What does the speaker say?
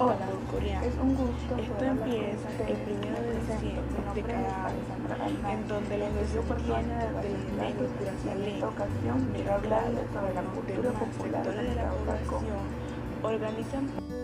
Hola, coreano. es un gusto Esto empieza el primero de diciembre de cada año, en donde los Yo por dueña de descendientes del la cultura popular de la organizan